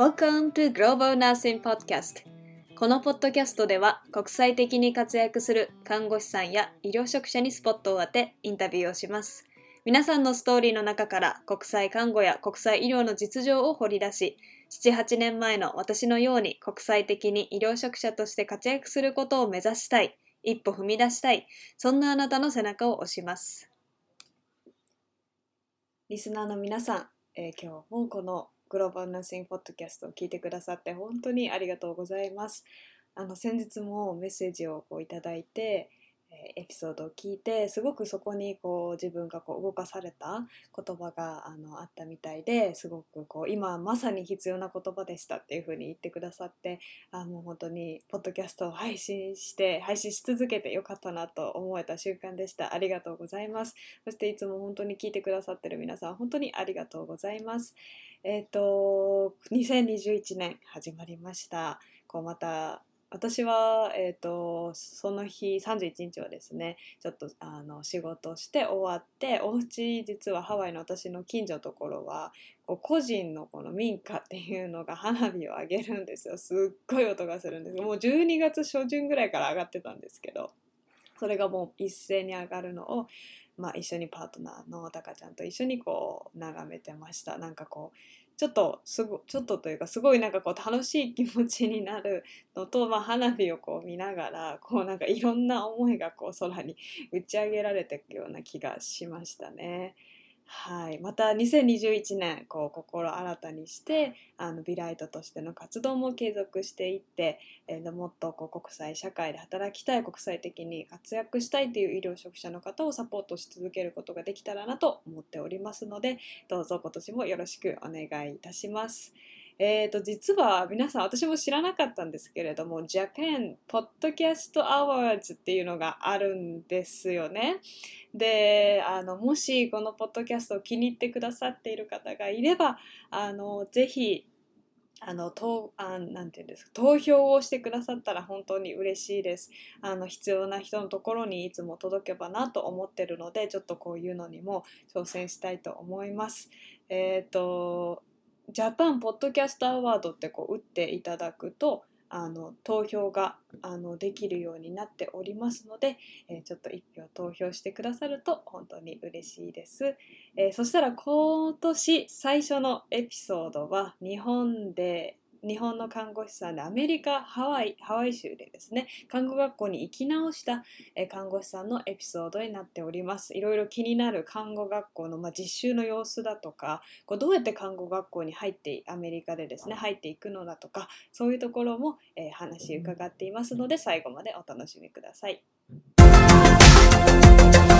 Welcome to Global Nursing Podcast. このポッドキャストでは国際的に活躍する看護師さんや医療職者にスポットを当てインタビューをします。皆さんのストーリーの中から国際看護や国際医療の実情を掘り出し7-8年前の私のように国際的に医療職者として活躍することを目指したい一歩踏み出したいそんなあなたの背中を押します。リスナーの皆さん、えー今日もこのグローバルナッシングポッドキャストを聞いてくださって本当にありがとうございます。あの先日もメッセージをこういただいて、えエピソードを聞いてすごくそこにこう自分がこう動かされた言葉があのあったみたいですごくこう今まさに必要な言葉でしたっていうふうに言ってくださってあもう本当にポッドキャストを配信して配信し続けてよかったなと思えた瞬間でした。ありがとうございます。そしていつも本当に聞いてくださってる皆さん本当にありがとうございます。えっ、と2021年始まりました。こうまた私は、えー、とその日31日はですねちょっとあの仕事して終わってお家実はハワイの私の近所のところはこう個人のこの民家っていうのが花火を上げるんですよ。すっごい音がするんです。もう12月初旬ぐらいから上がってたんですけどそれがもう一斉に上がるのを、まあ、一緒にパートナーのタカちゃんと一緒にこう眺めてましたなんかこうちょっとすごちょっとというかすごいなんかこう楽しい気持ちになるのと、まあ、花火をこう見ながらこうなんかいろんな思いがこう空に打ち上げられていくような気がしましたね。はい、また2021年こう心新たにしてあのビライトとしての活動も継続していって、えーもっとこう国際社会で働きたい国際的に活躍したいという医療職者の方をサポートし続けることができたらなと思っておりますのでどうぞ今年もよろしくお願いいたします。えー、と実は皆さん私も知らなかったんですけれども Japan Podcast Awards っていうのがあるんですよね。であのもしこのポッドキャストを気に入ってくださっている方がいればあのぜひあの投あなんていうんですか投票をしてくださったら本当に嬉しいですあの必要な人のところにいつも届けばなと思ってるのでちょっとこういうのにも挑戦したいと思いますえっ、とジャパンポッドキャストアワードってこう打っていただくとあの投票があのできるようになっておりますので、えーちょっと1票投票してくださると本当に嬉しいです。えーそしたら今年最初のエピソードは日本で日本の看護師さんでアメリカハワイハワイ州でですね看護学校に行き直した、え看護師さんのエピソードになっておりますいろいろ気になる看護学校の、まあ、実習の様子だとかこうどうやって看護学校に入ってアメリカでですね入っていくのだとかそういうところも、えー話伺っていますので最後までお楽しみください。はい。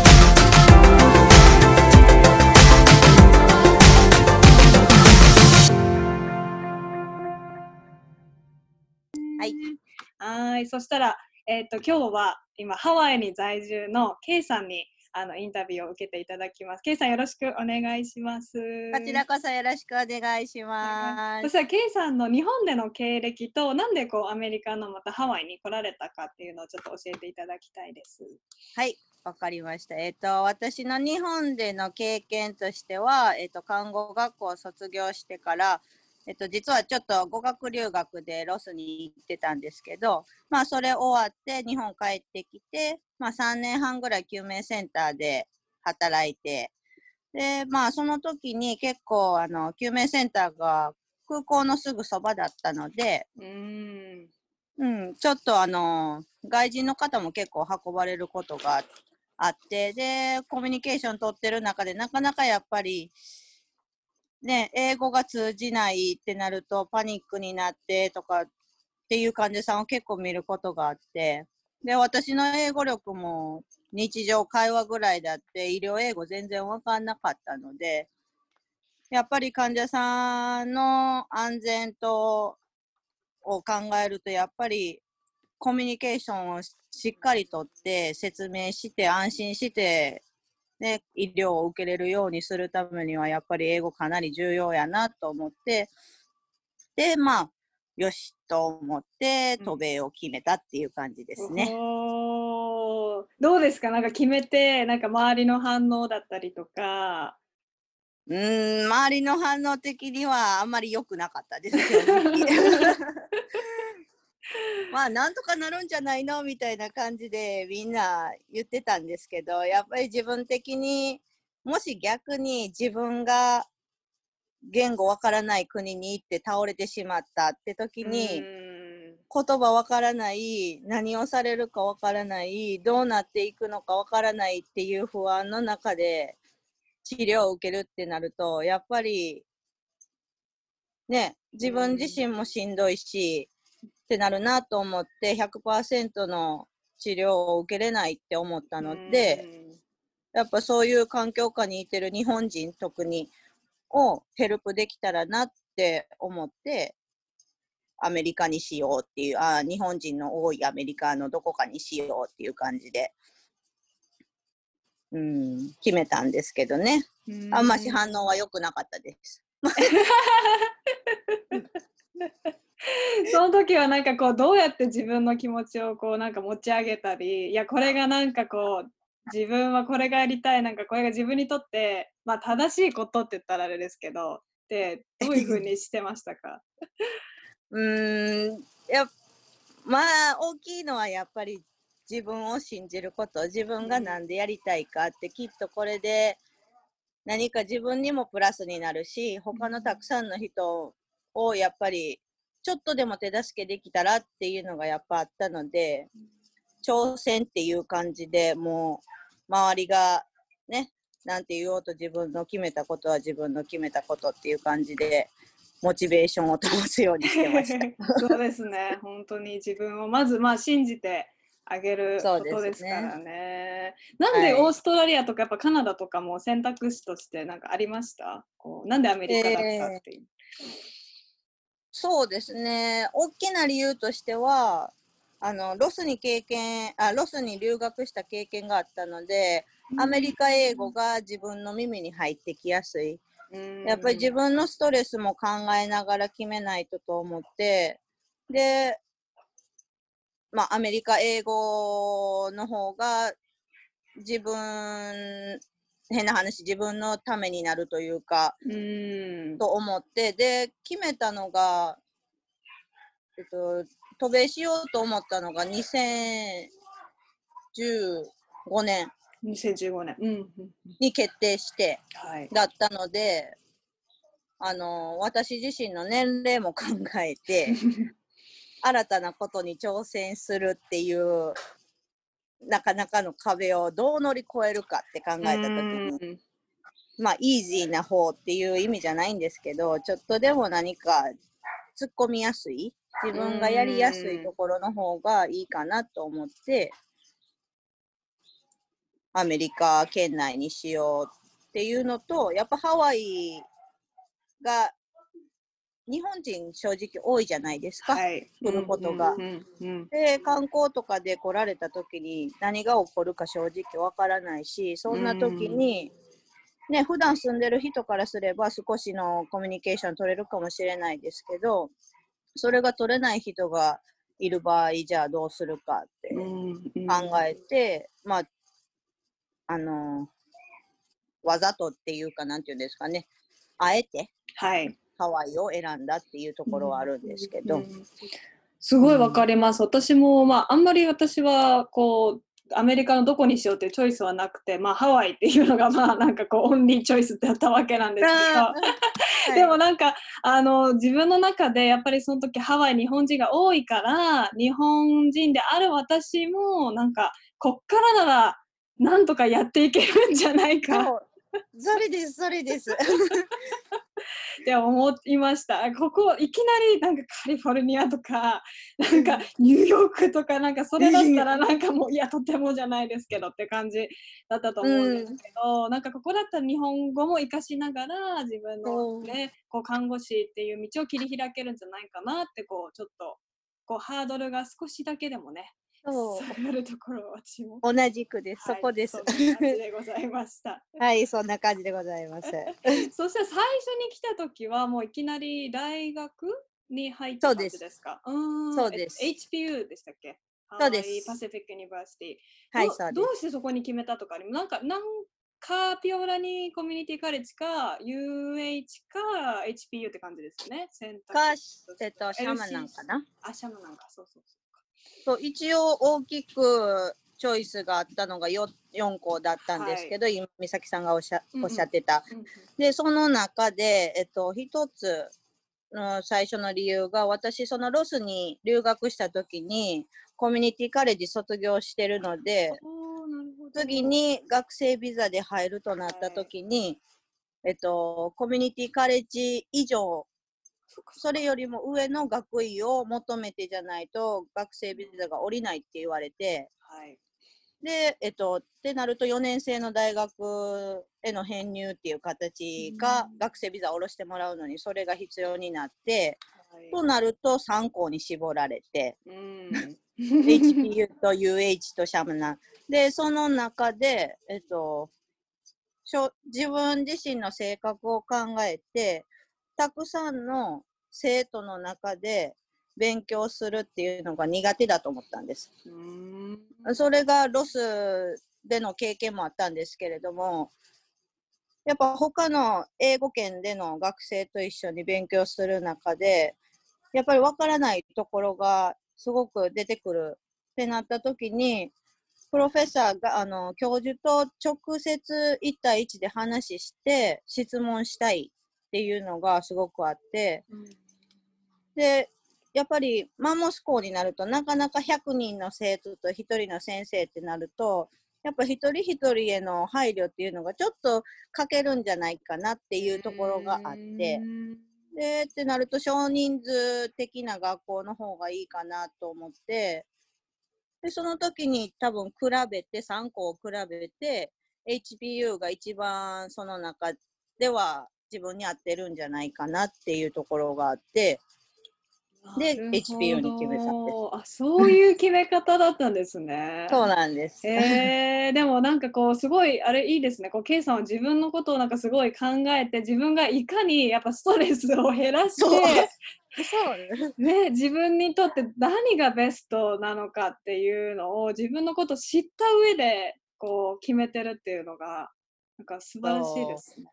はい、そしたら、えっ、と、今日は今ハワイに在住の K さんにあのインタビューを受けていただきます。K さんよろしくお願いします。こちらこそよろしくお願いします。そしたら K さんの日本での経歴となんでこうアメリカのまたハワイに来られたかっていうのをちょっと教えていただきたいです。はい、わかりました。えっ、と、私の日本での経験としては、えっ、と、看護学校を卒業してから、えっと、実はちょっと語学留学でロスに行ってたんですけど、まあ、それ終わって日本帰ってきて、まあ、3年半ぐらい救命センターで働いて、で、まあ、その時に結構、あの、救命センターが空港のすぐそばだったので、うーん。うん、ちょっとあの、外人の方も結構運ばれることがあって、で、コミュニケーション取ってる中で、なかなかやっぱり、ね、英語が通じないってなると、パニックになってとかっていう患者さんを結構見ることがあって、で、私の英語力も日常会話ぐらいだって、医療英語全然わかんなかったので、やっぱり患者さんの安全とを考えると、やっぱりコミュニケーションをししっかりとって説明して安心して、ね、医療を受けれるようにするためにはやっぱり英語かなり重要やなと思って、で、まあ、よしと思って渡米を決めたっていう感じですね。おー。どうですか？なんか決めてなんか周りの反応だったりとか。うーん、周りの反応的にはあんまり良くなかったです正直 まあなんとかなるんじゃないの？みたいな感じでみんな言ってたんですけどやっぱり自分的にもし逆に自分が言語わからない国に行って倒れてしまったって時に、言葉わからない何をされるかわからないどうなっていくのかわからないっていう不安の中で治療を受けるってなるとやっぱりね自分自身もしんどいし、ってなるなと思って100%の治療を受けれないって思ったので、やっぱそういう環境下にいてる日本人特にをヘルプできたらなって思ってアメリカにしようっていうあ日本人の多いアメリカのどこかにしようっていう感じで、うん、決めたんですけどね。あんまし反応は良くなかったです。その時はなんかこうどうやって自分の気持ちをこうなんか持ち上げたりいやこれがなんかこう自分はこれがやりたいなんかこれが自分にとってまあ正しいことって言ったらあれですけどでどういうふうにしてましたか？うーんやまあ大きいのはやっぱり自分を信じること。自分が何でやりたいかって、きっとこれで何か自分にもプラスになるし他のたくさんの人をやっぱりちょっとでも手助けできたらっていうのがやっぱあったので挑戦っていう感じでもう周りがねなんて言おうと自分の決めたことは自分の決めたことっていう感じでモチベーションを保つようにしてました。そうですね。本当に自分をまずまあ信じてあげることですからね。ねなんでオーストラリアとかやっぱカナダとかも選択肢としてなんかありました？こうなんでアメリカだったっていう、えー、そうですね。大きな理由としては、あのロスに経験あロスに留学した経験があったので、アメリカ英語が自分の耳に入ってきやすい。やっぱり自分のストレスも考えながら決めないとと思って、で、まあ、アメリカ英語の方が自分、変な話、自分のためになるというか、うん。と思って、で、決めたのが、えっと、渡米しようと思ったのが2015年。2015年、うん、に決定してだったので、はい、あの私自身の年齢も考えて 新たなことに挑戦するっていうなかなかの壁をどう乗り越えるかって考えた時にまあイージーな方っていう意味じゃないんですけどちょっとでも何か突っ込みやすい自分がやりやすいところの方がいいかなと思ってアメリカ圏内にしようっていうのと、やっぱハワイが日本人正直多いじゃないですか、はい、来ることが。で、観光とかで来られた時に何が起こるか正直わからないし、そんな時に、ね、普段住んでる人からすれば少しのコミュニケーション取れるかもしれないですけど、それが取れない人がいる場合、じゃあどうするかって考えて、まあ、あのわざとっていうか、なんていうんですかね、あえて、はい、ハワイを選んだっていうところはあるんですけど。うんうん、すごいわかります。私も、まあ、あんまり私は、こう、アメリカのどこにしようっていうチョイスはなくて、まあ、ハワイっていうのが、まあ、なんかこう、オンリーチョイスってやったわけなんですけど、でもなんか、あの、自分の中で、やっぱりその時ハワイ日本人が多いから、日本人である私も、なんか、こっからなら、なんとかやっていけるんじゃないか。それです、それです。って思いました。ここいきなりなんかカリフォルニアとかなんかニューヨークとかなんかそれだったらなんかもういやとてもじゃないですけどって感じだったと思うんですけど、うん、なんかここだったら日本語も活かしながら自分のね、こう看護師っていう道を切り開けるんじゃないかなってこうちょっとこうハードルが少しだけでもねそう。なるところ私も。同じくです。そこです。そんな感じでございました。はい、そんな感じでございます。そして最初に来た時はもういきなり大学に入った感じですか？そうです。HPU でしたっけ？そうです。パシフィックユニバーシティ。はい、そうどうしてそこに決めたとかなんかなんかピオラニコミュニティカレッジか UH か HPU って感じですよね。選択か、えっと、シャマなんかな？あ、シャマなんか、そうそうそう一応大きくチョイスがあったのが 4, 4校だったんですけど、今美咲さんがおっしゃおっしゃってた。そう。うんうんでその中で、えっと、一つの最初の理由が私そのロスに留学した時にコミュニティカレッジ卒業してるので次に学生ビザで入るとなった時に、えっと、コミュニティカレッジ以上それよりも上の学位を求めてじゃないと学生ビザが下りないって言われて。はい。で、えっと、ってなると4年生の大学への編入っていう形がうん。学生ビザを下ろしてもらうのにそれが必要になってはい。となると3校に絞られて。うん。HPU と UH とシャムナンでその中で、えっと、しょ自分自身の性格を考えてたくさんの生徒の中で勉強するっていうのが苦手だと思ったんです。うんそれがロスでの経験もあったんですけれども、やっぱ他の英語圏での学生と一緒に勉強する中で、やっぱりわからないところがすごく出てくるってなった時に、プロフェッサーが、あの、教授と直接1対1で話して質問したいっていうのがすごくあって、で、やっぱりマンモス校になるとなかなか100人の生徒と1人の先生ってなるとやっぱ一人一人への配慮っていうのがちょっと欠けるんじゃないかなっていうところがあってでってなると少人数的な学校の方がいいかなと思ってでその時に多分比べて3校を比べて HPU が一番その中では自分に合ってるんじゃないかなっていうところがあってでなるほど HPU に決めたんですあそういう決め方だったんですね。そうなんです。えー、でもなんかこうすごいあれいいですね。こう K さんは自分のことをなんかすごい考えて自分がいかにやっぱストレスを減らしてそうそうね、自分にとって何がベストなのかっていうのを自分のことを知った上でこう決めてるっていうのがなんか素晴らしいですね。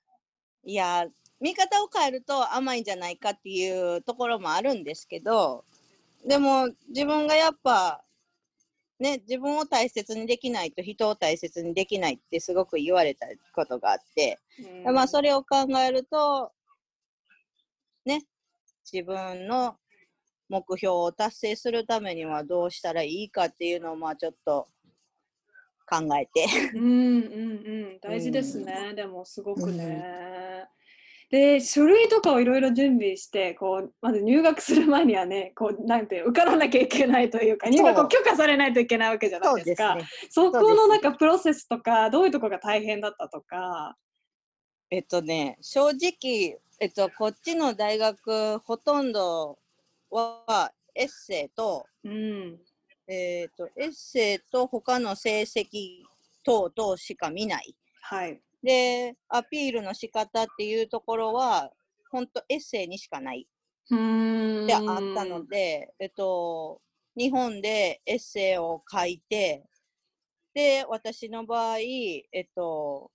いや見方を変えると甘いんじゃないかっていうところもあるんですけどでも自分がやっぱね自分を大切にできないと人を大切にできないってすごく言われたことがあって、うん。まあそれを考えるとね自分の目標を達成するためにはどうしたらいいかっていうのをまあちょっと考えて。うんうんうん。大事ですね、でもすごくね。で書類とかをいろいろ準備してこうまず入学する前にはねこうなんて受からなきゃいけないというか入学を許可されないといけないわけじゃなそいうですすね。そこのなんかプロセスとかどういうところが大変だったとか。えっとね、正直、えっと、こっちの大学、ほとんどはエッセイと、うんえっと、エッセイと他の成績等々しか見ない。はい。で、アピールの仕方っていうところは、本当エッセイにしかないうんであったので、えっと、日本でエッセイを書いて、で、私の場合、えっと、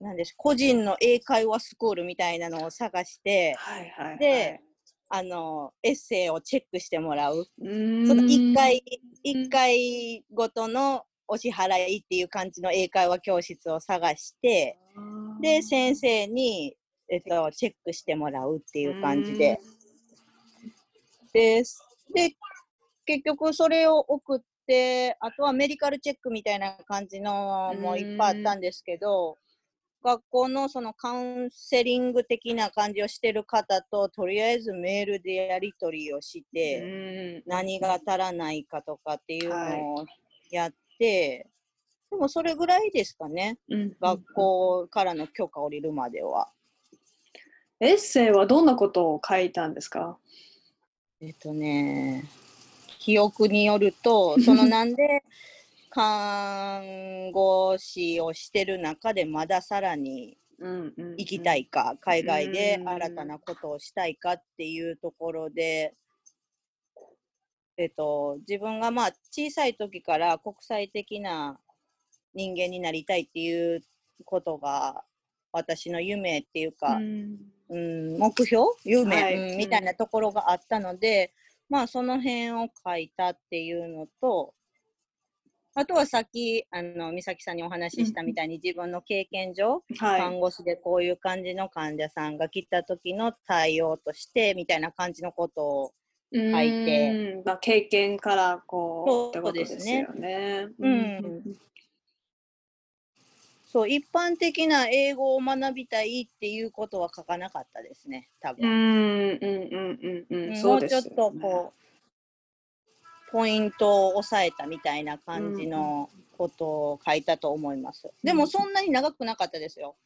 なんです個人の英会話スクールみたいなのを探して、はいはいはい、であの、エッセイをチェックしてもらう。その1回、一回ごとのお支払いっていう感じの英会話教室を探して、で、先生に、えっと、チェックしてもらうっていう感じで。で、で、結局それを送って、あとはメディカルチェックみたいな感じのもいっぱいあったん。ですけど、学校のそのカウンセリング的な感じをしてる方と、とりあえずメールでやり取りをして、うん。何が足らないかとかっていうのをやって、でもそれぐらいですかね、うん学校からの許可を下りるまでは。エッセイはどんなことを書いたんですか？えっとね、記憶によると、そのなんで看護師をしてる中でまださらに行きたい。いか、海外でうん。新たなことをしたいかっていうところで、えっと、自分がまあ小さい時から国際的な人間になりたいっていうことが私の夢っていうか、うん。うん、目標夢、はい。うんみたいなところがあったので、まあその辺を書いたっていうのと、あとはさっき、あの、美咲さんにお話ししたみたいに自分の経験上、はい。看護師でこういう感じの患者さんが来た時の対応としてみたいな感じのことを、書いて。まあ、経験からこうそうってことですよね。うん。そう、一般的な英語を学びたいっていうことは書かなかったですね、多うん。分。うんうんうん。うんうんもうちょっとこう、ポイントを押さえたみたいな感じのことを書いたと思います。でもそんなに長くなかったですよ。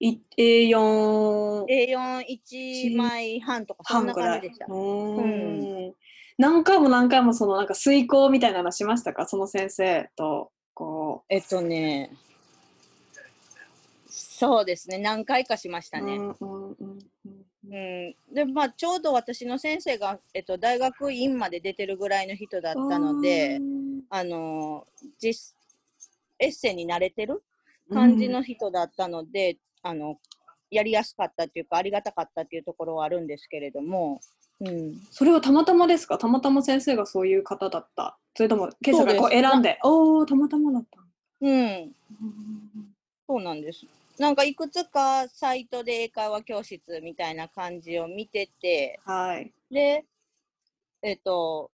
い A4 A41 枚半とかそんな感じでした。うーん何回も何回もそのなんか遂行みたいなのしましたか？その先生とこえっとね、そうですね、何回かしましう。たね。うんうんうんうん。うん、でまあちょうど私の先生が、えっと、大学院まで出てるぐらいの人だったので、あの実エッセイに慣れてる感じの人だったので、あのやりやすかったっていうかありがたかったっていうところはあるんですけれども、うん、それはたまたまですか？たまたま先生がそういう方だった？それとも今朝がこう選んでおおたまたまだったうん、そうなんです。なんかいくつかサイトで英会話教室みたいな感じを見てて、はい。で、えっと、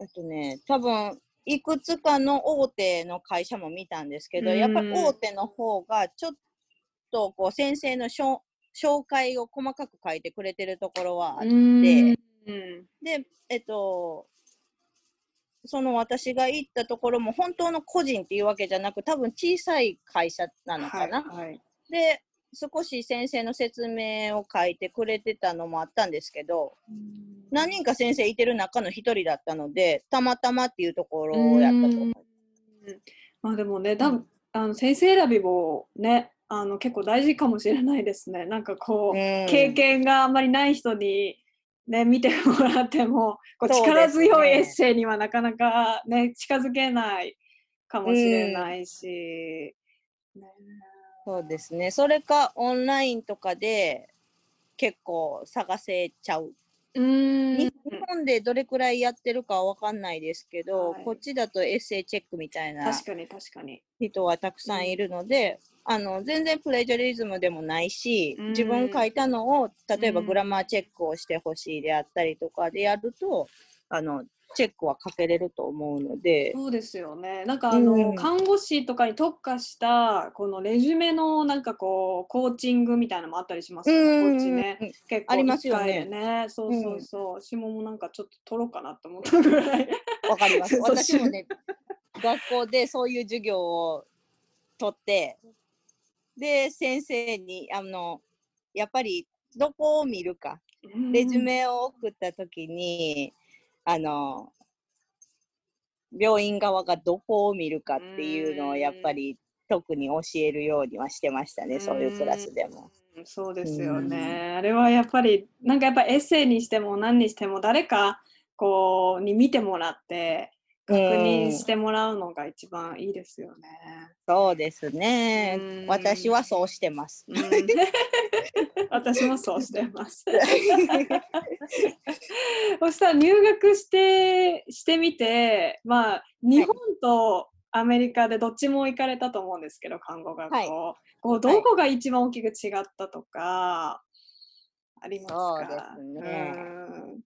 えっとね、多分いくつかの大手の会社も見たんですけど、うん。やっぱり大手の方がちょっとこう先生のしょ紹介を細かく書いてくれてるところはあって、うん。で、えっと、その私が行ったところも本当の個人っていうわけじゃなく、多分小さい会社なのかな。はいはいで、少し先生の説明を書いてくれてたのもあったんですけど、何人か先生いてる中の一人だったので、たまたまっていうところをやったと思う。まあでもね、だんあの先生選びもね、あの結構大事かもしれないですね。なんかこう、経験があんまりない人にね見てもらっても、こう力強いエッセイにはなかなかね近づけないかもしれないし。ねそうですね。それかオンラインとかで結構探せちゃう。うーん日本でどれくらいやってるかはわかんないですけど、はいこっちだとエッセイチェックみたいな。人はたくさんいるので、あの全然プレジャリズムでもないし、うん自分書いたのを例えばうんグラマーチェックをしてほしいであったりとかでやると、あのチェックはかけれると思うので、そうですよね。なんかあの、うん看護師とかに特化したこのレジュメのなんかこうコーチングみたいなのもあったりしますよね。こっちね。うん結構ありますよねね。そうそうそう。下もなんかちょっと取ろうかなと思ったぐらい。わかります。私もね、学校でそういう授業を取って、で、先生に、あの、やっぱりどこを見るか、レジュメを送ったときに、あの、病院側がどこを見るかっていうのをやっぱり特に教えるようにはしてましたね、そういうクラスでも。うん。そうですよね。あれはやっぱりなんかやっぱエッセイにしても何にしても誰かこうに見てもらって確認してもらうのが一番いいですよね。そうですねうん。私はそうしてます。うん 私もそうしてます。そしたら入学してしてみて、まあ、日本とアメリカでどっちも行かれたと思うんですけど、看護学校。はいこうどこが一番大きく違ったとか、ありますか？そうですね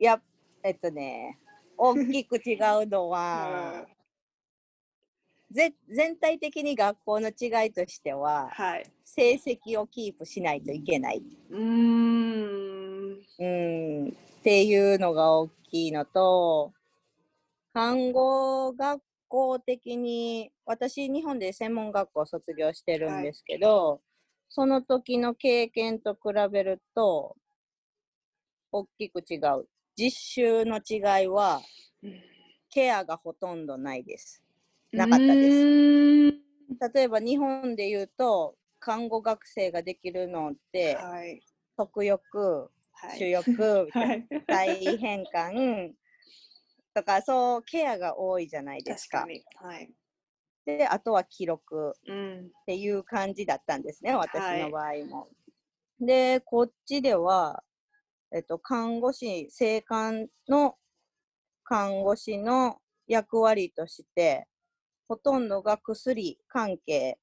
や、えっとね、大きく違うのは、ぜ全体的に学校の違いとしては、はい。成績をキープしないといけない、うーん。うん、っていうのが大きいのと、看護学校的に、私、日本で専門学校を卒業してるんですけど、その時の経験と比べると、大きく違う。実習の違いは、ケアがほとんどないです。なかったです。す。例えば日本で言うと、看護学生ができるのって、はい。特浴、はい主浴、みたいなはい。大変換とか、そう、ケアが多いじゃないですか。確かに。はい。で、あとは記録うんっていう感じだったんですね、私の場合も。で、こっちでは、えっと、看護師、生還の看護師の役割として、ほとんどが薬関係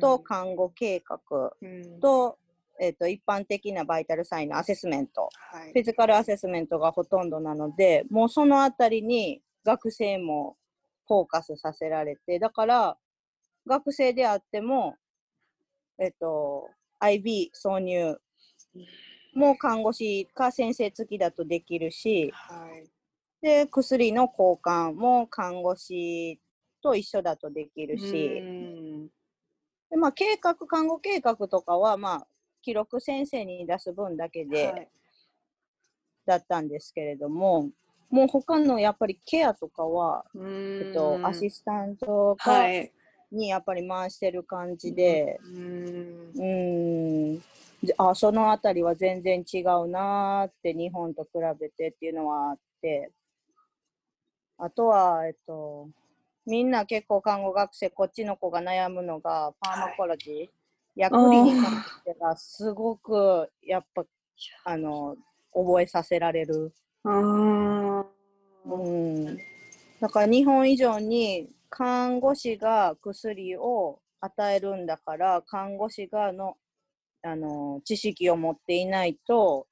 と看護計画うん。と、えっと、一般的なバイタルサインのアセスメント、はい。フィジカルアセスメントがほとんどなので、もうそのあたりに学生もフォーカスさせられて、だから学生であっても、えっと、IB 挿入も看護師か先生付きだとできるし、はい。で、薬の交換も看護師と一緒だとできるうし、ん。でまあ、計画、看護計画とかは、まあ、記録先生に出す分だけで、はい。だったんですけれども、もう他のやっぱりケアとかは、うん。えっと、アシスタントはがい。にやっぱり回してる感じで、うん。うーん、じあ、そのあたりは全然違うなーって、日本と比べてっていうのはあって、あとは、えっと、みんな結構看護学生、こっちの子が悩むのが、ファーマコロジー、薬理に関してがすごく、やっぱ、あの、覚えさせられる。うんうん、だから日本以上に看護師が薬を与えるんだから看護師がのあの知識を持っていないと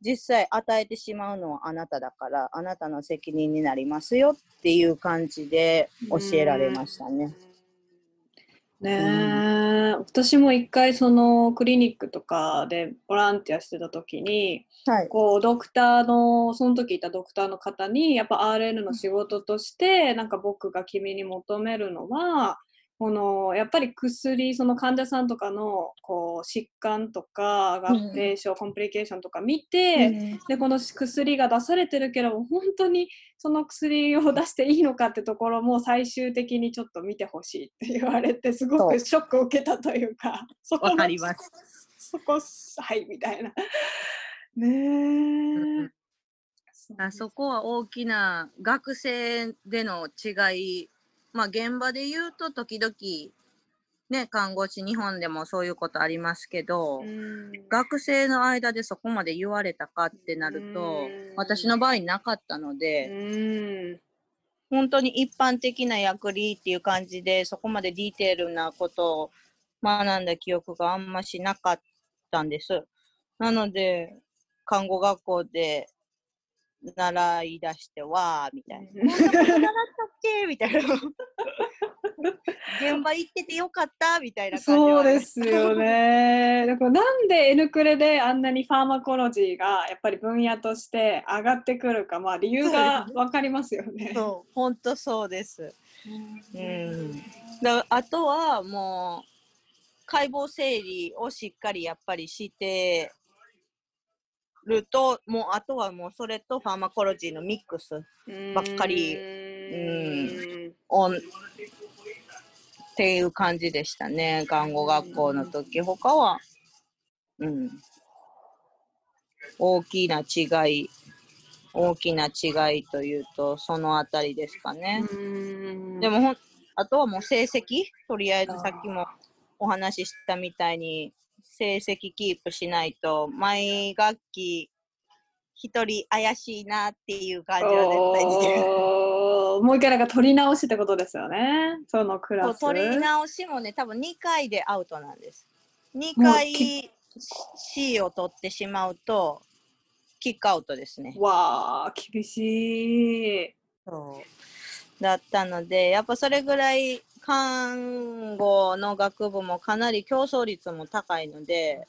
実際与えてしまうのはあなただからあなたの責任になりますよっていう感じで教えられましたね。ねえ、私も一回そのクリニックとかでボランティアしてた時にはい、こうドクターのその時いたドクターの方にやっぱ RN の仕事としてなんか僕が君に求めるのはこのやっぱり薬その患者さんとかのこう疾患とか合併症、コンプリケーションとか見て、でこの薬が出されてるけど本当にその薬を出していいのかってところも最終的にちょっと見てほしいって言われてすごくショックを受けたというか そこかります。そこはいみたいな。ねえ。あそこは大きな学生での違い、まあ現場で言うと時々ね、看護師日本でもそういうことありますけど、うん。学生の間でそこまで言われたかってなるとうん、私の場合なかったのうで、ん。本当に一般的な薬理っていう感じで、そこまでディテールなことを学んだ記憶があんましなかったんです。なので、看護学校で習い出しては、みたいな。こんなこと習ったっけみたいな。現場行っててよかったみたいな感じはそうですよね。だからなんで N クレであんなにファーマコロジーがやっぱり分野として上がってくるか、まあ理由がわかりますよね。そう、本当そうです。うん。だあとはもう、解剖整理をしっかりやっぱりしてると、もうあとはもうそれとファーマコロジーのミックスばっかりうんオンっていう感じでしたね、看護学校の時。他は、うん。大きな違い、大きな違いというと、そのあたりですかね。うんでもほん、あとはもう成績、とりあえずさっきもお話ししたみたいに、成績キープしないと、毎学期、一人怪しいなっていう感じは絶対にしてる。もう一回なんか取り直しってことですよね。そのクラス。取り直しもね、多分2回でアウトなんです。2もう回き C を取ってしまうと、キックアウトですね。わあ厳しい。そうだったので、やっぱそれぐらい看護の学部もかなり競争率も高いので、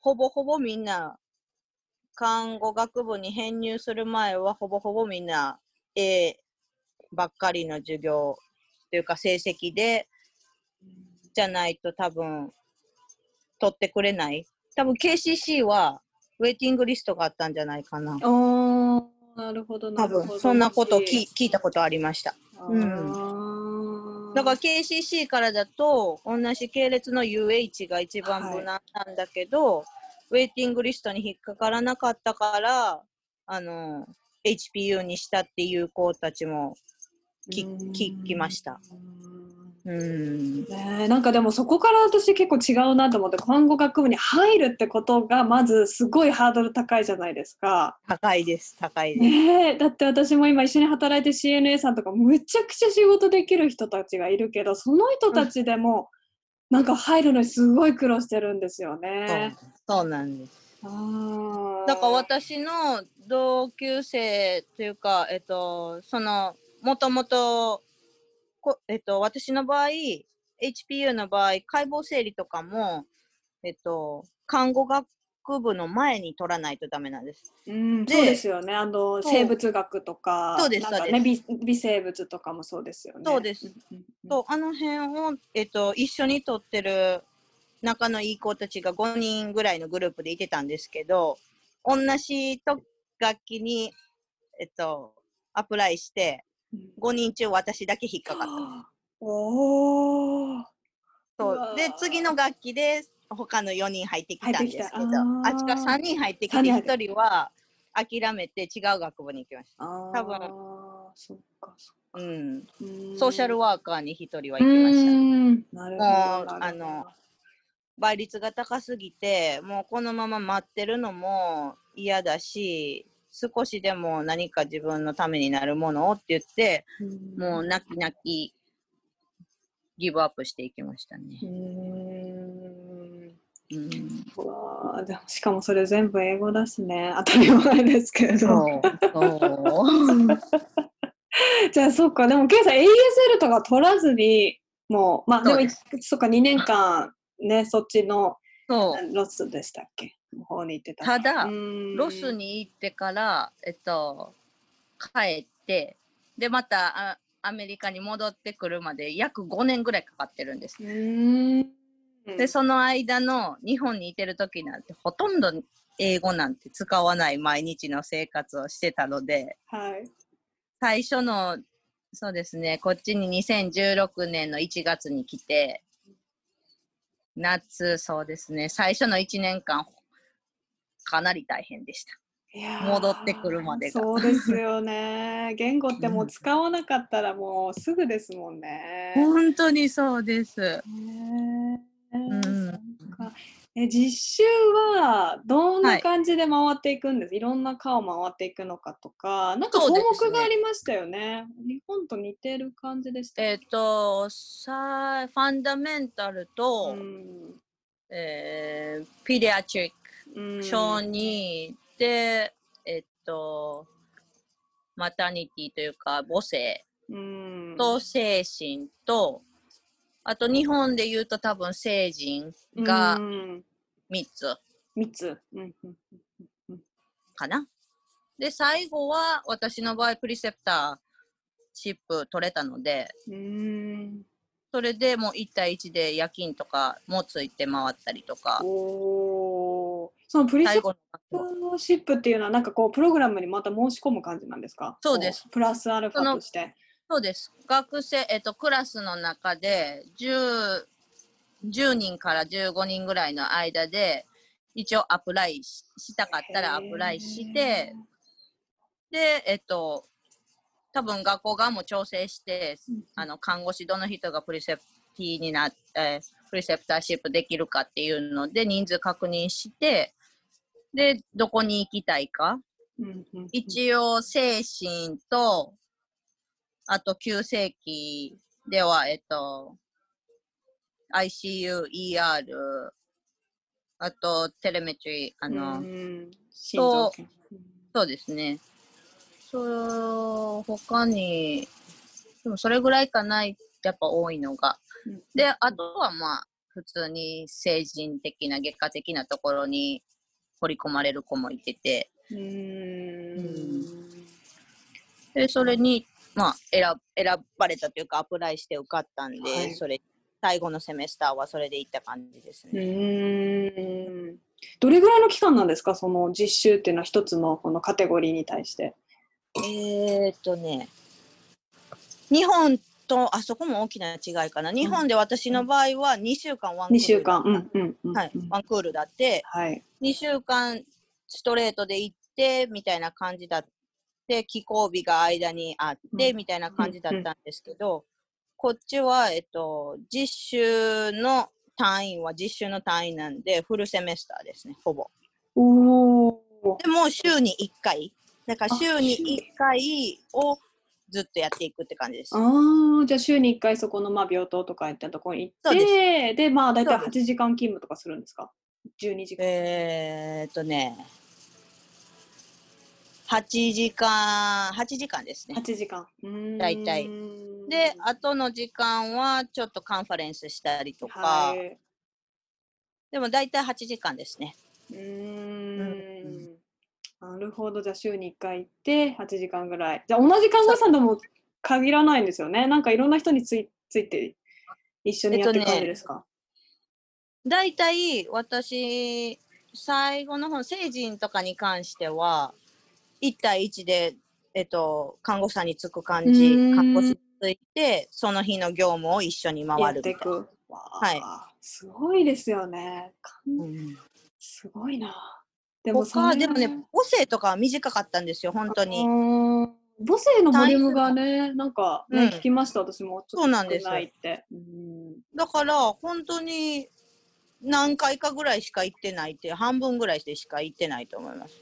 ほぼほぼみんな、看護学部に編入する前は、ほぼほぼみんな A ばっかりの授業というか成績で、じゃないと多分取ってくれない。多分 KCC はウェイティングリストがあったんじゃないかな。なるほどな多るほど。分そんなことを聞聞いたことありました。うんうんだから KCC からだと同じ系列の UH が一番無難なんだけど、ウェイティングリストに引っかからなかったからあの HPU にしたっていう子たちもき聞きました。うん。ねえなんかでもそこから私結構違うなと思って看護学部に入るってことがまずすごいハードル高いじゃないですか。高いです、高いです。ねえだって私も今一緒に働いてる CNA さんとかむちゃくちゃ仕事できる人たちがいるけどその人たちでもなんか入るのにすごい苦労してるんですよね。そうそうなんです。あーだから私の同級生というか、えっと、その、もともと、こえっと、私の場合、HPU の場合、解剖生理とかも、えっと、看護学部の前に取らないとダメなんです。うん、でそうですよね。あの生物学とか、そうですね微微生物とかもそうですよね。そうです。と、あの辺を、えっと、一緒に取ってる仲のいい子たちが5人ぐらいのグループでいてたんですけど、同じと楽器に、えっと、アプライして、5人中私だけ引っかかった。おお。そう。で次の楽器で他の4人入ってきたんですけど。あっちから3人入ってきて三人入って1人は諦めて違う学部に行きました。あ多分。あ、そっかそっか。うん、うん。ソーシャルワーカーに1人はう行きました。ん。なるほど。もうなるほどあの倍率が高すぎてもうこのまま待ってるのも嫌だし少しでも何か自分のためになるものをって言ってうんもう泣き泣きギブアップしていきましたね。うー。んうん。うわーでもしかもそれ全部英語だしね。当たり前ですけど。そう。そう。じゃあそっかでもケイさん ASL とか取らずにもうまあでもそっか2年間ねそっちのロスでしたっけ？の方に行ってた。ただロスに行ってから、えっと、帰って、で、またあアメリカに戻ってくるまで約5年ぐらいかかってるんです。で、その間の日本にいてる時なんて、ほとんど英語なんて使わない毎日の生活をしてたので、はい。最初の、そうですね、こっちに2016年の1月に来て、夏、そうですね、最初の1年間、かなり大変でした。戻ってくるまでが。そうですよね。言語ってもう使わなかったらもうすぐですもんね。本当にそうです。え実習はどんな感じで回っていくんです、い、ろんな科を回っていくのかとか。なんか項目がありましたよね。日本と似てる感じでしたえっ、と、さファンダメンタルと、うん。えーピデアチリッうんク、小児で、えっ、と、マタニティというか母性うん。と精神と、あと日本で言うと多分成人がうん。3つ。三つ、かな。で、最後は私の場合プリセプターシップ取れたので、うん。それでもう1対1で夜勤とかもついて回ったりとか、おーそのプリセプ最後のターシップっていうのはなんかこうプログラムにまた申し込む感じなんですか？そうです。こプラスアルファとして。そうです。学生、えっと、クラスの中で10、10人から15人ぐらいの間で、一応アプライししたかったらアプライして、で、えっと、多分学校側も調整して、あの、看護師どの人がプリセプティになっえープリセプターシップできるかっていうので、人数確認して、で、どこに行きたいか？一応、精神と、あと急性期では、えっと、ICU、ER、あとテレメトリー、あの、うん心臓系そうですね。そう、他に、でもそれぐらいかな、やっぱ多いのが。うんで、あとはまあ、普通に成人的な、外科的なところに掘り込まれる子もいてて、うー。んで、それに、まあ、選選ばれたというか、アプライして受かったんで、はい。それ、最後のセメスターはそれで行った感じですうね。どれぐらいの期間なんですか？その実習っていうのは一つのこのカテゴリーに対して。えーっとね、日本と、あそこも大きな違いかな。日本で私の場合は2週間ワンクー2ル。週間。うんうんうん。はい、ワンクールだって、はい。2週間ストレートで行って、みたいな感じだって、寄港日が間にあって、うんみたいな感じだったんですけど、こっちは、えっと、実習の単位は実習の単位なんで、フルセメスターですね、ほぼ。おお。でも、週に1回。だから、あ週に週に1回をずっとやっていくって感じです。ああ、じゃあ週に1回そこのまあ病棟とかいったところに行って、でまあ大体そう8時間勤務とかするんですか ?12 時間。えーっとね、8時間、8時間ですね。8時間。大体で、後の時間はちょっとカンファレンスしたりとか、はい。でも大体8時間ですね。うーん。なるほど。じゃあ週に1回行って8時間ぐらい。じゃあ同じ看護師さんでも限らないんですよね。なんかいろんな人についついて一緒にやってるえっとね感じですか、大体私、最後の方、成人とかに関しては、1対1で、えっと、看護師さんにつく感じ看護師について、その日の業務を一緒に回るみたはいあすごいですよね。うんすごいな。でも他でもね、母性とかは短かったんですよ、本当に。母性のボリュームがね、なんかね、うん聞きました、私もちょっとそうなんです少ないって。うんだから、本当に何回かぐらいしか行ってないって、半分ぐらいでしか行ってないと思います。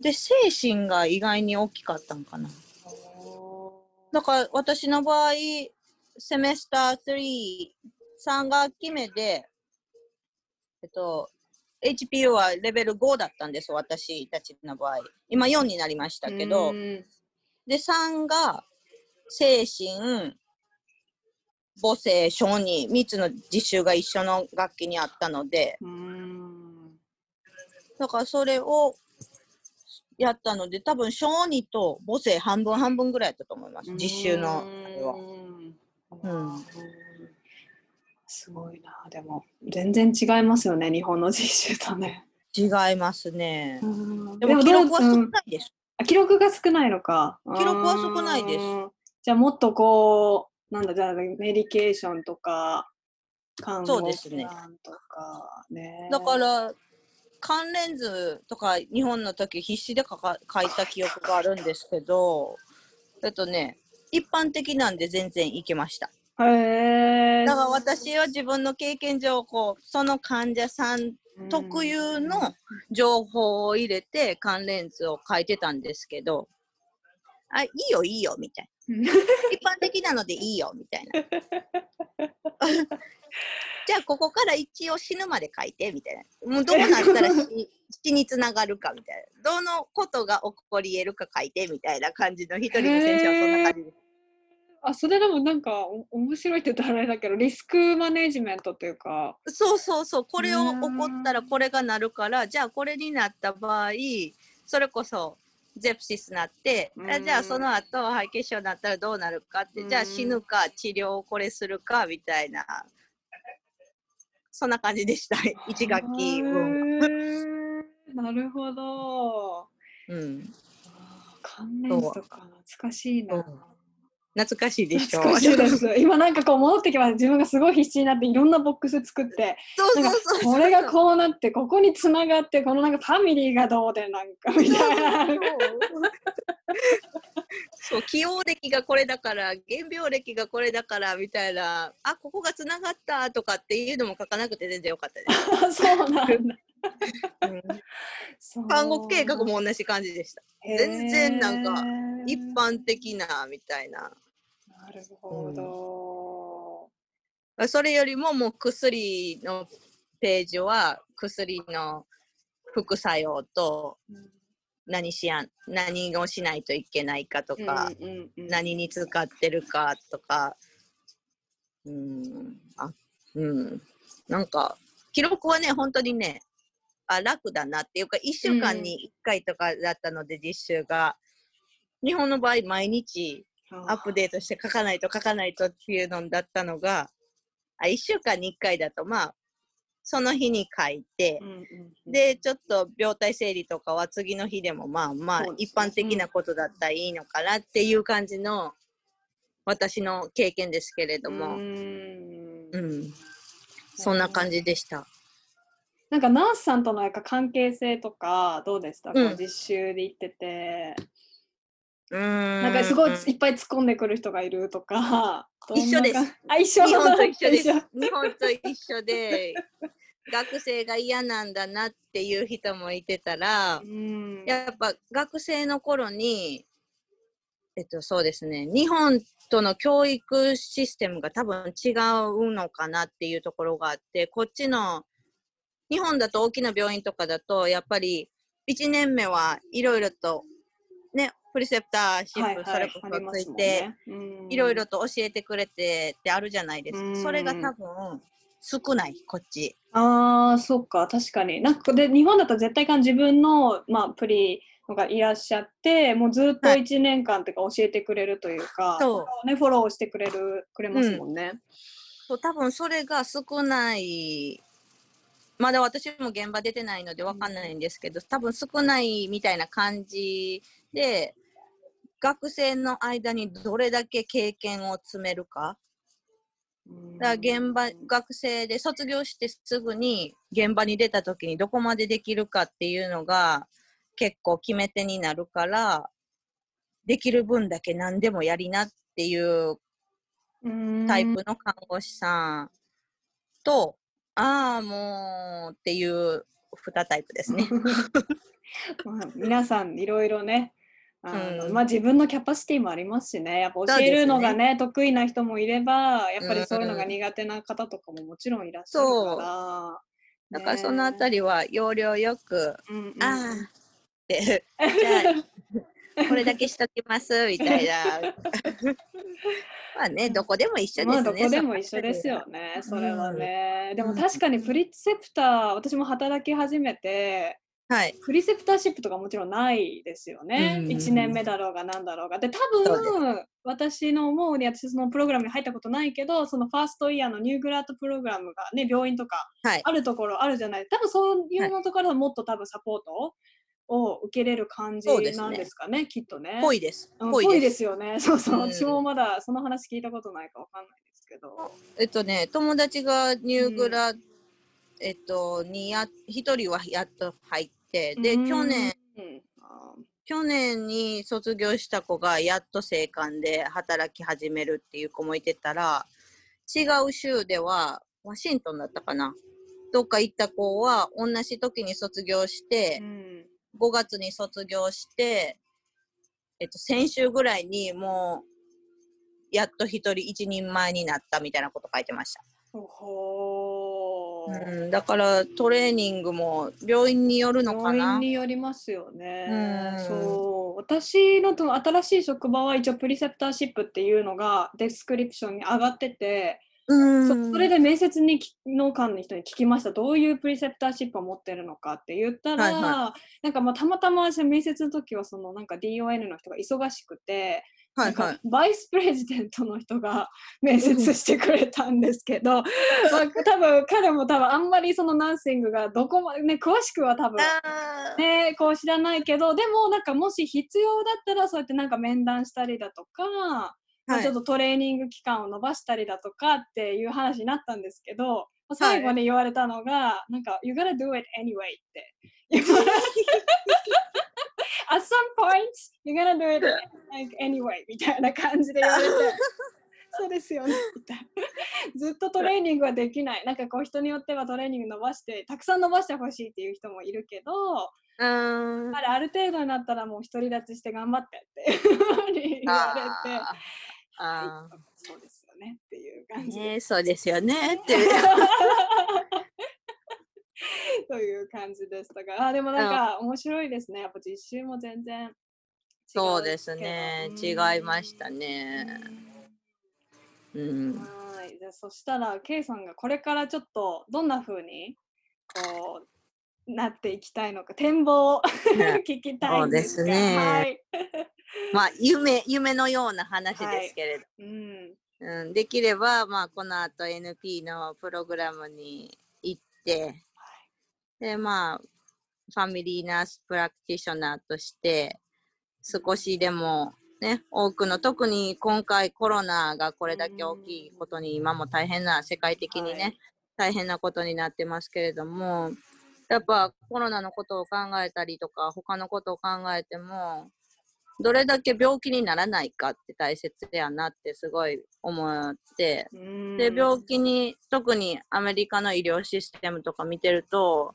で、精神が意外に大きかったんかな。おだから私の場合、セメスター3、3学期目で、えっと、HPU はレベル5だったんです、私たちの場合。今4になりましたーけど、うん。で、3が精神、母性、小児、3つの実習が一緒の学期にあったので、だからそれをやったので、多分小児と母性半分半分ぐらいだったと思います、実習のあれは。うん。うんすごいな、でも全然違いますよね、日本の実習とね。違いますね。ででも記録は少ないです。あ記録が少ないのか。記録は少ないですうんじゃあもっとこう、なんだ、じゃあメディケーションとか、看護そうですねプランとかね。だから、関連図とか日本の時必死で書か書いた記憶があるんですけど、えっとね、一般的なんで全然いけました。へえ。だから私は自分の経験上、こう、その患者さん特有の情報を入れて関連図を書いてたんですけど、あ、いいよいいよみたいうんな。一般的なのでいいよみたいな。じゃあここから一応死ぬまで書いてみたいな。もうどうなったら死死につながるかみたいな。どのことが起こり得るか書いてみたいな感じの一人の先生はそんな感じです。あ、それでもなんかお面白いって言ったらあれだけど、リスクマネジメントっていうか、そうそうそう、これを起こったらこれがなるから、じゃあこれになった場合、それこそゼプシスなって、じゃあその後肺血症になったらどうなるかって、じゃあ死ぬか治療をこれするかみたいな、そんな感じでした、1学期分。分。なるほど。うん、関連図とか懐かしいな。懐かしいでしょ？懐かしいです。今なんかこう戻ってきました。自分がすごい必死になっていろんなボックス作って、そうそうそう。これがこうなって、ここにつながって、このなんかファミリーがどうでなんかみたいな。そう起用歴がこれだから原病歴がこれだからみたいなあここがつながったとかっていうのも書かなくて全然よかったです、そうなんだ。うん看護計画も同じ感じでした全然なんか一般的なみたいななるほど。それよりももう薬のページは薬の副作用と何しやん何をしないといけないかとか、うんうんうん。何に使ってるかとか、うん、あ、うん、なんか、記録はね、本当にね、あ、楽だなっていうか、1週間に1回とかだったので、実習が。日本の場合、毎日アップデートして書かないと書かないとっていうのだったのが、あ1週間に1回だと、まあ、その日に書いてう、んうんうん。で、ちょっと病態整理とかは次の日でもまあまあ一般的なことだったらいいのかなっていう感じの私の経験ですけれどうも、ん。うん、そんな感じでした。なんかナースさんとのなんか関係性とかどうでした、うん。実習で行ってて。ななんかすごいいっぱい突っ込んでくる人がいるとか。一緒です 一緒日本と一緒です。日本と一緒で、学生が嫌なんだなっていう人もいてたらう、ん。やっぱ学生の頃に、えっと、そうですね、日本との教育システムが多分違うのかなっていうところがあって、こっちの、日本だと大きな病院とかだと、やっぱり1年目はいろいろと、ね、プリセプターシップそれこそついて、いろいろと教えてくれてってあるじゃないですうんか。それが多分少ない、こっち。ああ、そっか、確かに。なんかで、日本だと絶対か自分の、まあ、プリのがいらっしゃって、もうずっとはい1年間っていうか教えてくれるというか、そうね、フォローしてくれる、くれますもんね。そう多分それが少ない。まだ私も現場出てないのでわかんないんですけど、多分少ないみたいな感じで、学生の間にどれだけ経験を積めるか。だから現場、学生で卒業してすぐに現場に出た時にどこまでできるかっていうのが結構決め手になるから、できる分だけ何でもやりなっていううんタイプの看護師さんと、ああ、もうっていう2タイプですね。まあ、皆さんいろいろねうん。まあ、自分のキャパシティもありますしね。やっぱ教えるのがね得意な人もいればやっぱりそういうのが苦手な方とかももちろんいらっしゃるから、だからそのあたり、りは要領よく、うんうん。ああって、じゃあ、これだけしときますみたいな。まあね、どこでも一緒ですね。まあどこでも一緒ですよね、それはね。でも確かにプリセプター、私も働き始めて、はい。プリセプターシップとかもちろんないですよね。うん1年目だろうが何だろうが。で、多分私の思うに、私そのプログラムに入ったことないけど、そのファーストイヤーのニューグラッドプログラムがね、病院とかはい。あるところあるじゃない。多分そういうのところはもっと多分サポートを受けれる感じなんですかね、きっとね。ぽいです。うんぽいで。すすよね。そうそう。うん私もまだその話聞いたことないかわかんないですけど。えっとね、友達がニューグラ、えっと、にや、一人はやっと入って、で、うん。去年、去年に卒業した子がやっと生還で働き始めるっていう子もいてたら、違う州では、ワシントンだったかな？どっか行った子は同じ時に卒業してー、うん。5月に卒業して、えっと、先週ぐらいにもう、やっと一人一人前になったみたいなこと書いてました。ほほーうん、だからトレーニングも病院によるのか病院な。によりますよね。うんそう私のと新しい職場は一応 preceptorship っていうのが description に上がってて、うんそそれで面接にき農家の人に聞きましたどういうプリセプターシップを持ってるのかって言ったら、はいはなんかまあたまたま私面接の時はそのなんか DON の人が忙しくて、はいはい。バイスプレジデントの人が面接してくれたんですけど、まあ、多分彼も多分あんまりそのナンシングがどこまでね詳しくは多分ねこう知らないけどでもなんかもし必要だったらそうやってなんか面談したりだとか、まあ、ちょっとトレーニング期間を延ばしたりだとかっていう話になったんですけど、まあ最後に言われたのが、なんか「You gotta do it anyway」って言われて At some point you gotta do it like anyway みたいな感じで言われて。そうですよね。みたいなずっとトレーニングはできない。なんかこう人によってはトレーニング伸ばしてたくさん伸ばしてほしいっていう人もいるけどうん。あれある程度になったらもう独り立ちして頑張ってって言われて。あー。そうですよねっていう感じ。ねそうですよねって。という感じでしたがあでもなんか面白いですね。やっぱ実習も全然違そうですね。け違どいましたね。ううん。ん。はい。じゃあそしたら K さんがこれからちょっとどんな風にこうなっていきたいのか展望をね。聞きたいんですが。そうですね。はい、まあ夢夢のような話ですけれど。うん。うん、できれば、まあ、この後 NP のプログラムに行って、で、まあ、ファミリーナースプラクティショナーとして、少しでも、ね、多くの、特に今回コロナがこれだけ大きいことに、今も大変な、世界的にね、はい。大変なことになってますけれども、やっぱコロナのことを考えたりとか、他のことを考えても、どれだけ病気にならないかって大切やなってすごい思って、で、病気に、特にアメリカの医療システムとか見てると、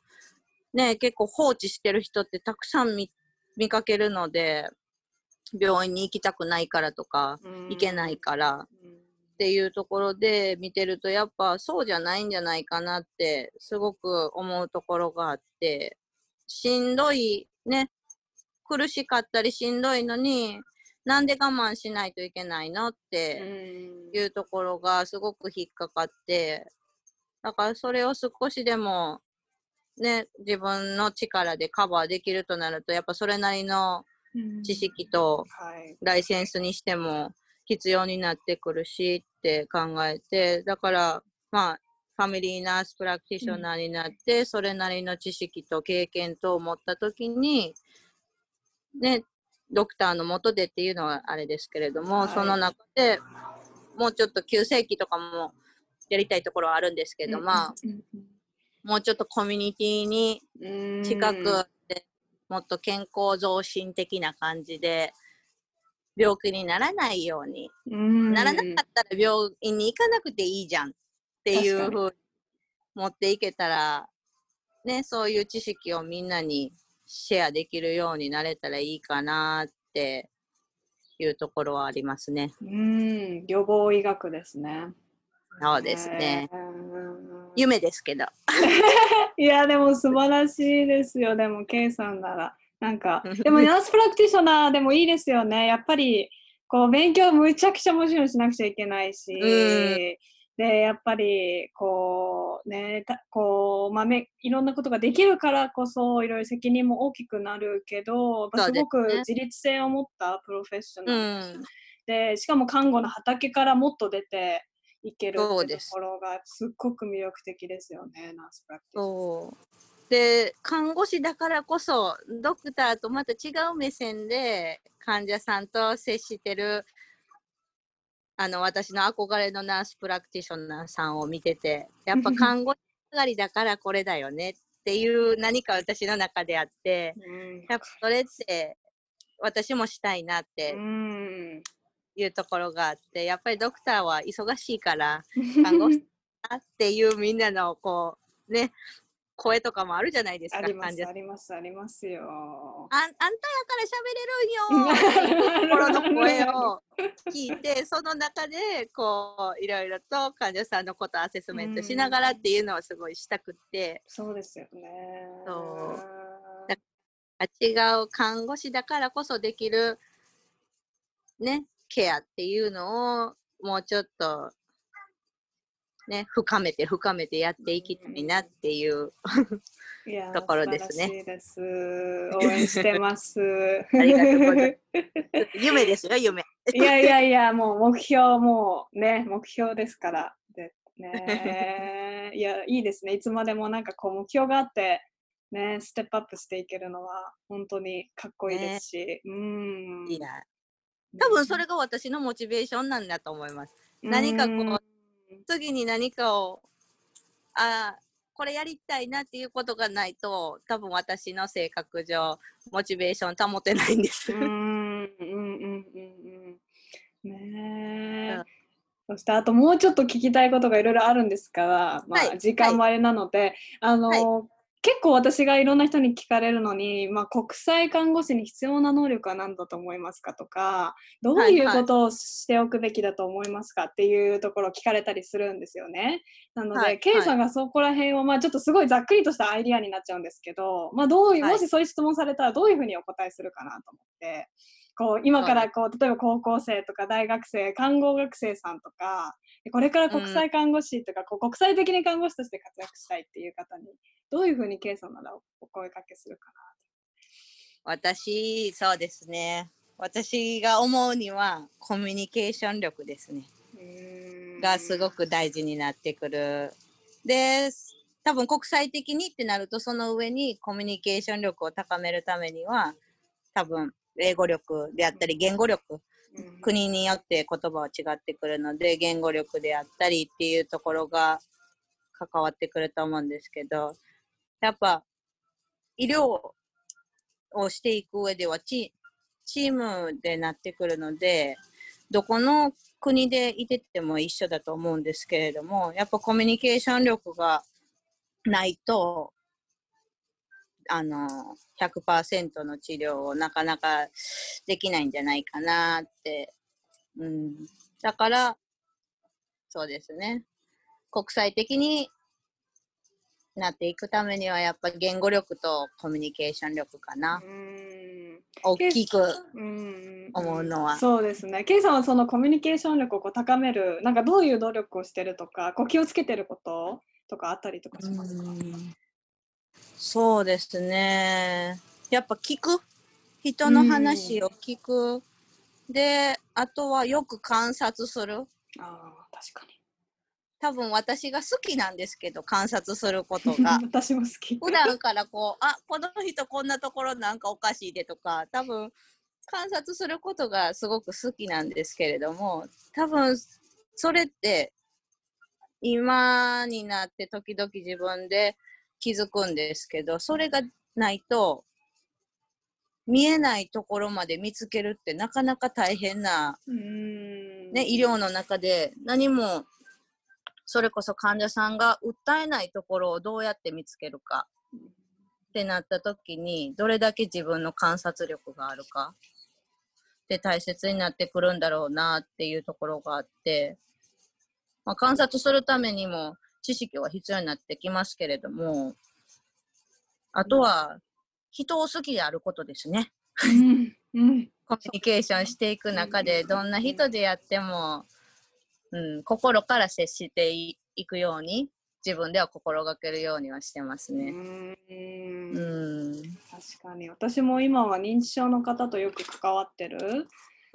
ね、結構放置してる人ってたくさん見見かけるので、病院に行きたくないからとか、行けないからっていうところで見てると、やっぱそうじゃないんじゃないかなって、すごく思うところがあって、しんどい、ね、苦しかったりしんどいのに、なんで我慢しないといけないのっていうところがすごく引っかかって、だからそれを少しでも、ね、自分の力でカバーできるとなると、やっぱそれなりの知識とはい。ライセンスにしても必要になってくるしって考えて、だから、まあ、ファミリーナースプラクティショナーになって、それなりの知識と経験とを持ったときに、ね、ドクターのもとでっていうのはあれですけれども、はい。その中でもうちょっと急性期とかもやりたいところはあるんですけど、まあ、もうちょっとコミュニティにうん近くでもっと健康増進的な感じで病気にならないように、うんならなかったら病院に行かなくていいじゃんっていうふうに持っていけたらねそういう知識をみんなにシェアできるようになれたらいいかなっていうところはありますね。うん予防医学ですね。そうですね。うん夢ですけど。いやでも素晴らしいですよ。でも K さんなら。なんかうん。でもナースプラクティショナーでもいいですよね。やっぱりこう勉強むちゃくちゃもちろんしなくちゃいけないし、うん。でやっぱりこうねたこうまあめいろんなことができるからこそいろいろ責任も大きくなるけどやっぱすごく自立性を持ったプロフェッショうナルん。でしかも看護の畑からもっと出ていけるところがすっごく魅力的ですよねナースプラクティショナーそう。で、看護師だからこそ、ドクターとまた違う目線で患者さんと接してる、あの、私の憧れのナースプラクティショナーさんを見てて、やっぱ看護師上がりだからこれだよねっていう何か私の中であって、うんやっぱそれって私もしたいなってうんいうところがあって、やっぱりドクターは忙しいから、看護師なっていうみんなのこう、ね、声とかもあるじゃないですか、ありますありますありますよ。あんあんたやから喋れるんよっていうところの声を聞いて、その中でこういろいろと患者さんのことをアセスメントしながらっていうのをすごいしたくって、そうですよね。そうあ違う看護師だからこそできるね、ケアっていうのをもうちょっとね、深めて深めてやっていきたいなっていういやーところですね素晴らしいです。応援してます。ありがとうござい夢ですよ、夢。いやいやいや、もう目標、もうね、目標ですから。でね、いや、いいですね。いつまでもなんかこう目標があって、ね、ステップアップしていけるのは本当にかっこいいですし。うん。いや、多分それが私のモチベーションなんだと思います。何かこう次に何かを、ああ、これやりたいなっていうことがないと、多分私の性格上、モチベーション保てないんです。うん。うんうんうんうん。ねえ。うん。そしてあともうちょっと聞きたいことがいろいろあるんですから、まあ、はい。時間もあれなので、あの、結構私がいろんな人に聞かれるのに、まあ、国際看護師に必要な能力は何だと思いますかとかどういうことをしておくべきだと思いますかっていうところを聞かれたりするんですよね。なので、はい K さんがそこら辺を、まあ、ちょっとすごいざっくりとしたアイディアになっちゃうんですけど、まあ、どうもしそういう質問されたらどういうふうにお答えするかなと思って。こう今からこう例えば高校生とか大学生看護学生さんとかでこれから国際看護師とか、こう国際的に看護師として活躍したいっていう方にどういうふうに K さんならお声かけするか私、そうですね。私が思うには、コミュニケーション力ですね。がすごく大事になってくる。で、多分国際的にってなると、その上にコミュニケーション力を高めるためには、多分英語力であったり、言語力、うん。国によって言葉は違ってくるので、言語力であったりっていうところが関わってくると思うんですけど、やっぱ医療をしていく上ではチチームでなってくるので、どこの国でいてても一緒だと思うんですけれども、やっぱコミュニケーション力がないと、あの、100%の治療をなかなかできないんじゃないかなって。うん。だから、そうですね。国際的になっていくためには、やっぱ言語力とコミュニケーション力かな。うん大きくうん思うのは。そうですね。ケイさんはそのコミュニケーション力をこう高める、なんかどういう努力をしてるとか、こう気をつけてることとかあったりとかしますか？うんそうですね。やっぱ聞く。人の話を聞く。で、あとはよく観察する。ああ、確か多分私が好きなんですけど、観察することに。が。私も好き。普段からこう、あ、この人こんなところなんかおかしいでとか、多分観察することがすごく好きなんですけれども、多分それって今になって時々自分で気づくんですけど、それがないと見えないところまで見つけるってなかなか大変なうん。ね、医療の中で何もそれこそ患者さんが訴えないところをどうやって見つけるかってなった時にどれだけ自分の観察力があるかって大切になってくるんだろうなっていうところがあって、まあ、観察するためにも知識は必要になってきますけれどもあとは人を好きであることですね。うん。うん。コミュニケーションしていく中でどんな人でやっても、うん、心から接していいくように自分では心がけるようにはしてますね。うんうん。確かに私も今は認知症の方とよく関わってる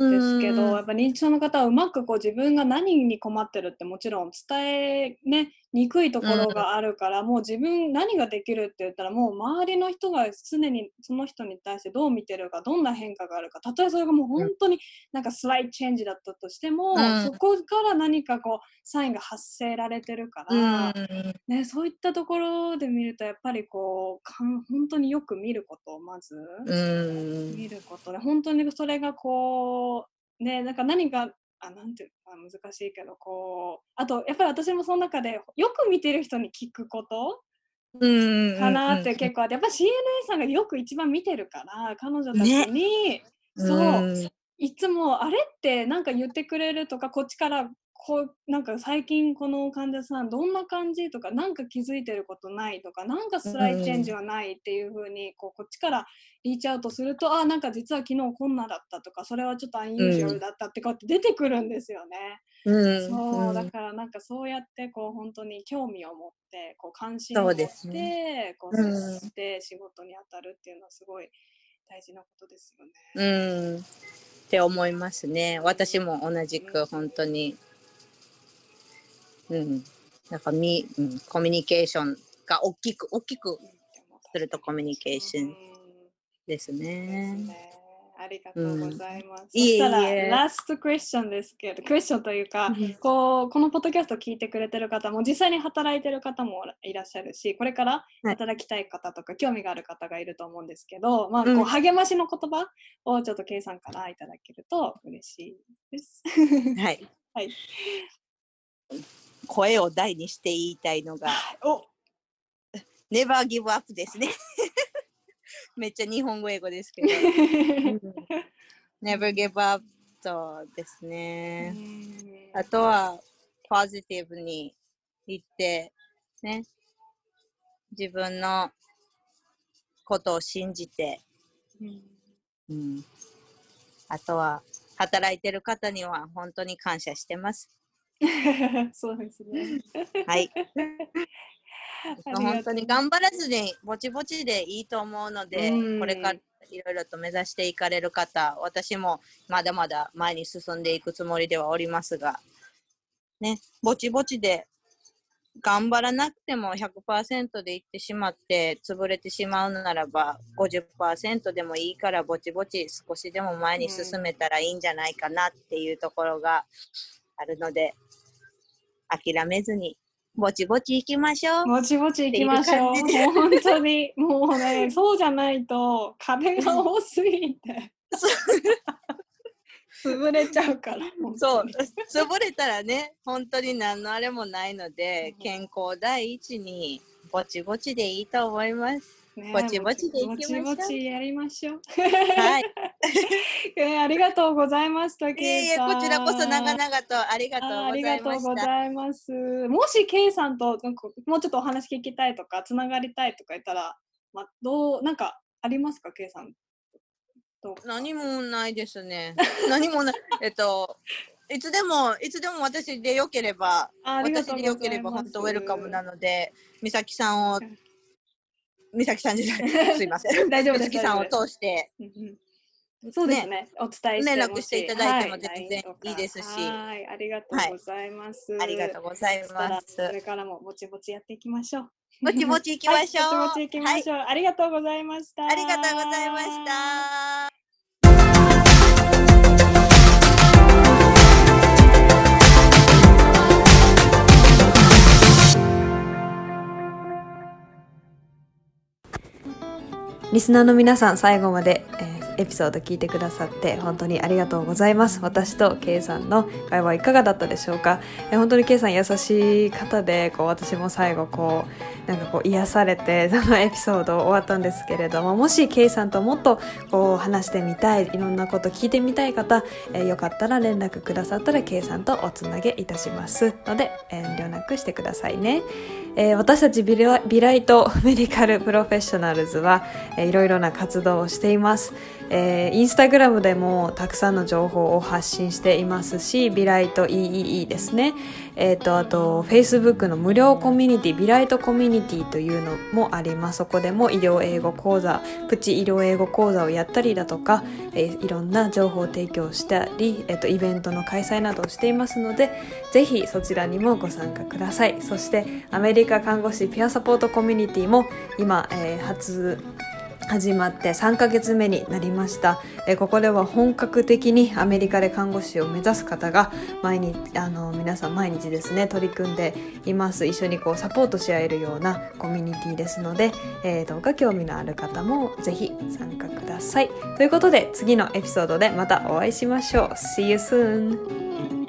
んですけど、やっぱ認知症の方はうまくこう自分が何に困ってるってもちろん伝え、ね、にくいところがあるから、もう自分何ができるって言ったらもう周りの人が常にその人に対してどう見てるかどんな変化があるかたとえそれがもう本当になんかスライドチェンジだったとしても、うん。そこから何かこうサインが発せられてるから。うん。ね、そういったところで見るとやっぱりこうかん本当によく見ることをまず。うん。見ることで本当にそれがこうねなんか何かあなんていうか難しいけどこうあとやっぱり私もその中でよく見てる人に聞くことうんかなって結構あってやっぱ CNA さんがよく一番見てるから彼女たちに、そう。いつもあれってなんか言ってくれるとかこっちからこうなんか最近この患者さんどんな感じとかなんか気づいてることないとかなんかスライドチェンジはないっていう風にこうこっちからリーチアウトするとあなんか実は昨日こんなだったとかそれはちょっとアンユージルだったってこうやって出てくるんですよね。うんそうだからなんかそうやってこう本当に興味を持ってこう関心を持って、こううん接して仕事に当たるっていうのはすごい大事なことですよね。うん。って思いますね。私も同じく本当に、うん、なんかみ、うん、コミュニケーションが大きく大きくするとコミュニケーションですですね。ね。ありがとうございます。いえいえそしたら、ラストクエスチョンですけど、クエスチョンというか、こうこのポッドキャストを聞いてくれてる方も、実際に働いてる方もいらっしゃるし、これから働きたい方とか、興味がある方がいると思うんですけど、まあ、こううん励ましの言葉をちょっと K さんからいただけると嬉しいです。はい。はい。声を大にして言いたいのが、お Never give up ですね。めっちゃ日本語英語ですけど。Never give up とですね。あとは、ポジティブに言って、ね。自分のことを信じて、うんうん。あとは、働いてる方には本当に感謝してます。そうですね。はい。本当に頑張らずにぼちぼちでいいと思うので、うん。これからいろいろと目指していかれる方、私もまだまだ前に進んでいくつもりではおりますが、ね、ぼちぼちで頑張らなくても100%でいってしまって潰れてしまうならば50%でもいいからぼちぼち少しでも前に進めたらいいんじゃないかなっていうところがあるので諦めずにぼちぼち行きましょう。ぼちぼち行きましょう。う本当に、もうね、そうじゃないと壁が多すぎて。潰れちゃうから。そう、潰れたらね、本当に何のあれもないので、健康第一に、ぼちぼちでいいと思います。ねぼちぼちでいきましょうぼちぼちやりましょう。はい。えーありがとうございました、いえいえ。こちらこそ長々とありがとうあありござがとうごいました。ざいます。もしケイさんとなんかもうちょっとお話聞きたいとか、つながりたいとか言ったら、まあ、どう、なんかありますか、ケイさん。どう何もないですね。何もない。えっと、いつでも、いつでも私でよければ、私でよければ本当ウェルカムなので、美咲さんを、美咲さんじゃない、すいません。大丈夫です。美咲さんを通して、そうですね。お伝えして連絡もしていただいてもはい全然いいですしはい、ありがとうございます。ありがとうございます。これからもぼちぼちやっていきましょう。ぼちぼち行きましょう。はい、ぼちぼち行きましょう、ありがとうございました。はい、ありがとうございました。リスナーの皆さん最後まで、えーエピソード聞いてくださって本当にありがとうございます。私と K さんの会話いかがだったでしょうか、え本当に K さん優しい方でこう私も最後こうなんかこう癒されてそのエピソード終わったんですけれどももし K さんともっとこう話してみたいいろんなこと聞いてみたい方、えよかったら連絡くださったら K さんとおつなげいたします。ので遠慮なくしてくださいね。えー私たちビラビライト Medical Professionals は、えーいろいろな活動をしています、えーインスタグラムでもたくさんの情報を発信していますしビライト EEE ですね。えっ、とあと Facebook の無料コミュニティビライトコミュニティというのもあります。そこでも医療英語講座プチ医療英語講座をやったりだとか、えーいろんな情報を提供したり、えー、とイベントの開催などをしていますのでぜひそちらにもご参加ください。そしてアメリカ看護師ピアサポートコミュニティも今、えー初始まって3ヶ月目になりました、えここでは本格的にアメリカで看護師を目指す方が毎日あの皆さん毎日ですね取り組んでいます。一緒にこうサポートし合えるようなコミュニティですので、えーどうか興味のある方もぜひ参加ください。ということで次のエピソードでまたお会いしましょう。See you soon!